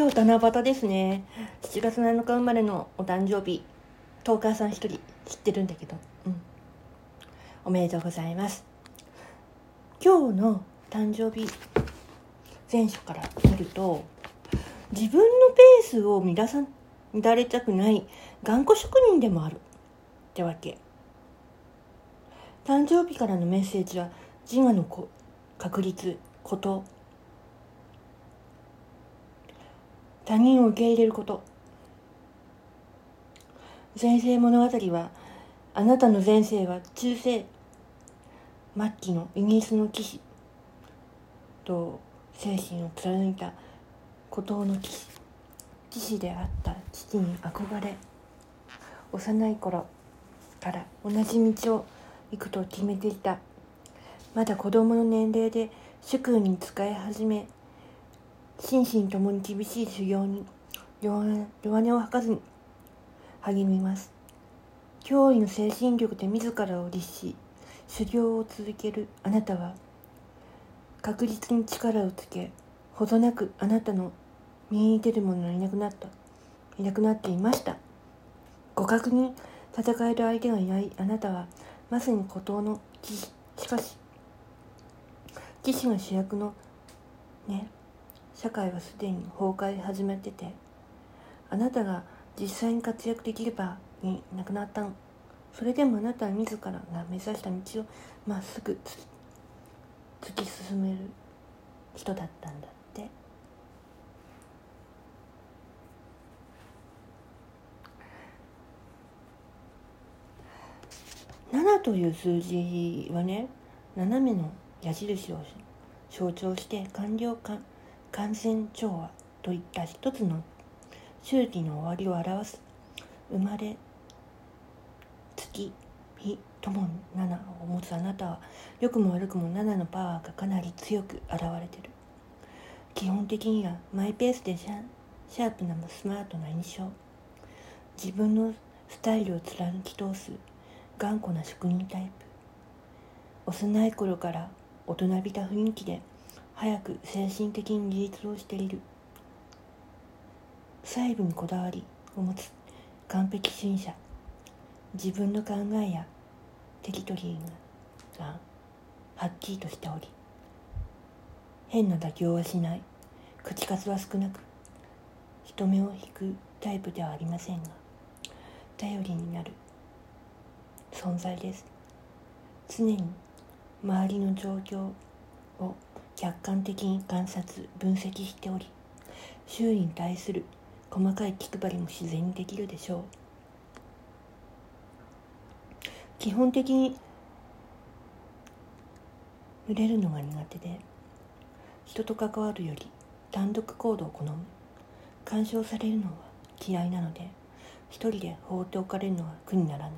今日七夕ですね。7月7日生まれのお誕生日、トーカーさん一人知ってるんだけど、うん。おめでとうございます。今日の誕生日前書から見ると、自分のペースを乱さ乱れたくない頑固職人でもある。ってわけ。誕生日からのメッセージは自我のこ確率、こと、他人を受け入れること。前世物語はあなたの前世は中世末期のイギリスの騎士と精神を貫いた孤島の騎士であった父に憧れ幼い頃から同じ道を行くと決めていた。まだ子供の年齢で主君に仕え始め心身ともに厳しい修行に弱音を吐かずに励みます。驚異の精神力で自らを律し修行を続けるあなたは確実に力をつけほどなくあなたの身に出る者がいなくなった。いなくなっていました。互角に戦える相手がいないあなたはまさに孤島の騎士。しかし騎士が主役のね社会はすでに崩壊始めててあなたが実際に活躍できればになくなったの。それでもあなたは自らが目指した道をまっすぐ突き進める人だったんだって7という数字はね斜めの矢印を象徴して完了感感染調和といった一つの周期の終わりを表す。生まれ月日ともに7を持つあなたは良くも悪くも7のパワーがかなり強く現れてる。基本的にはマイペースでシャシャープなスマートな印象。自分のスタイルを貫き通す頑固な職人タイプ。幼い頃から大人びた雰囲気で早く精神的に自立をしている。細部にこだわりを持つ完璧主義者。自分の考えやテリトリーがはっきりとしており変な妥協はしない。口数は少なく人目を引くタイプではありませんが頼りになる存在です。常に周りの状況を客観的に観察分析しており周囲に対する細かい気配りも自然にできるでしょう。基本的に群れるのが苦手で人と関わるより単独行動を好む。干渉されるのは嫌いなので一人で放っておかれるのは苦にならない。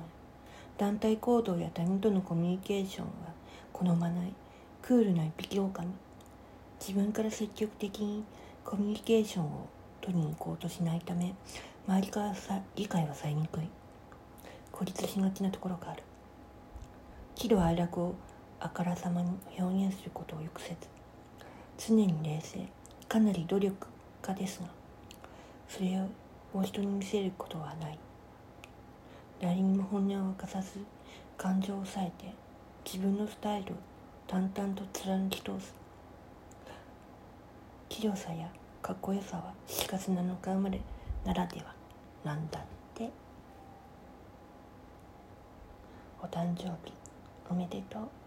団体行動や他人とのコミュニケーションは好まないクールな一匹狼。自分から積極的にコミュニケーションを取りに行こうとしないため周りからさ理解はされにくい。孤立しがちなところがある。喜怒哀楽をあからさまに表現することをよくせず常に冷静かなり努力家ですがそれを人に見せることはない。誰にも本音を明かさず感情を抑えて自分のスタイルを淡々と貫き通す。器用さやかっこよさは7月7日生まれならではなんだって。お誕生日おめでとう。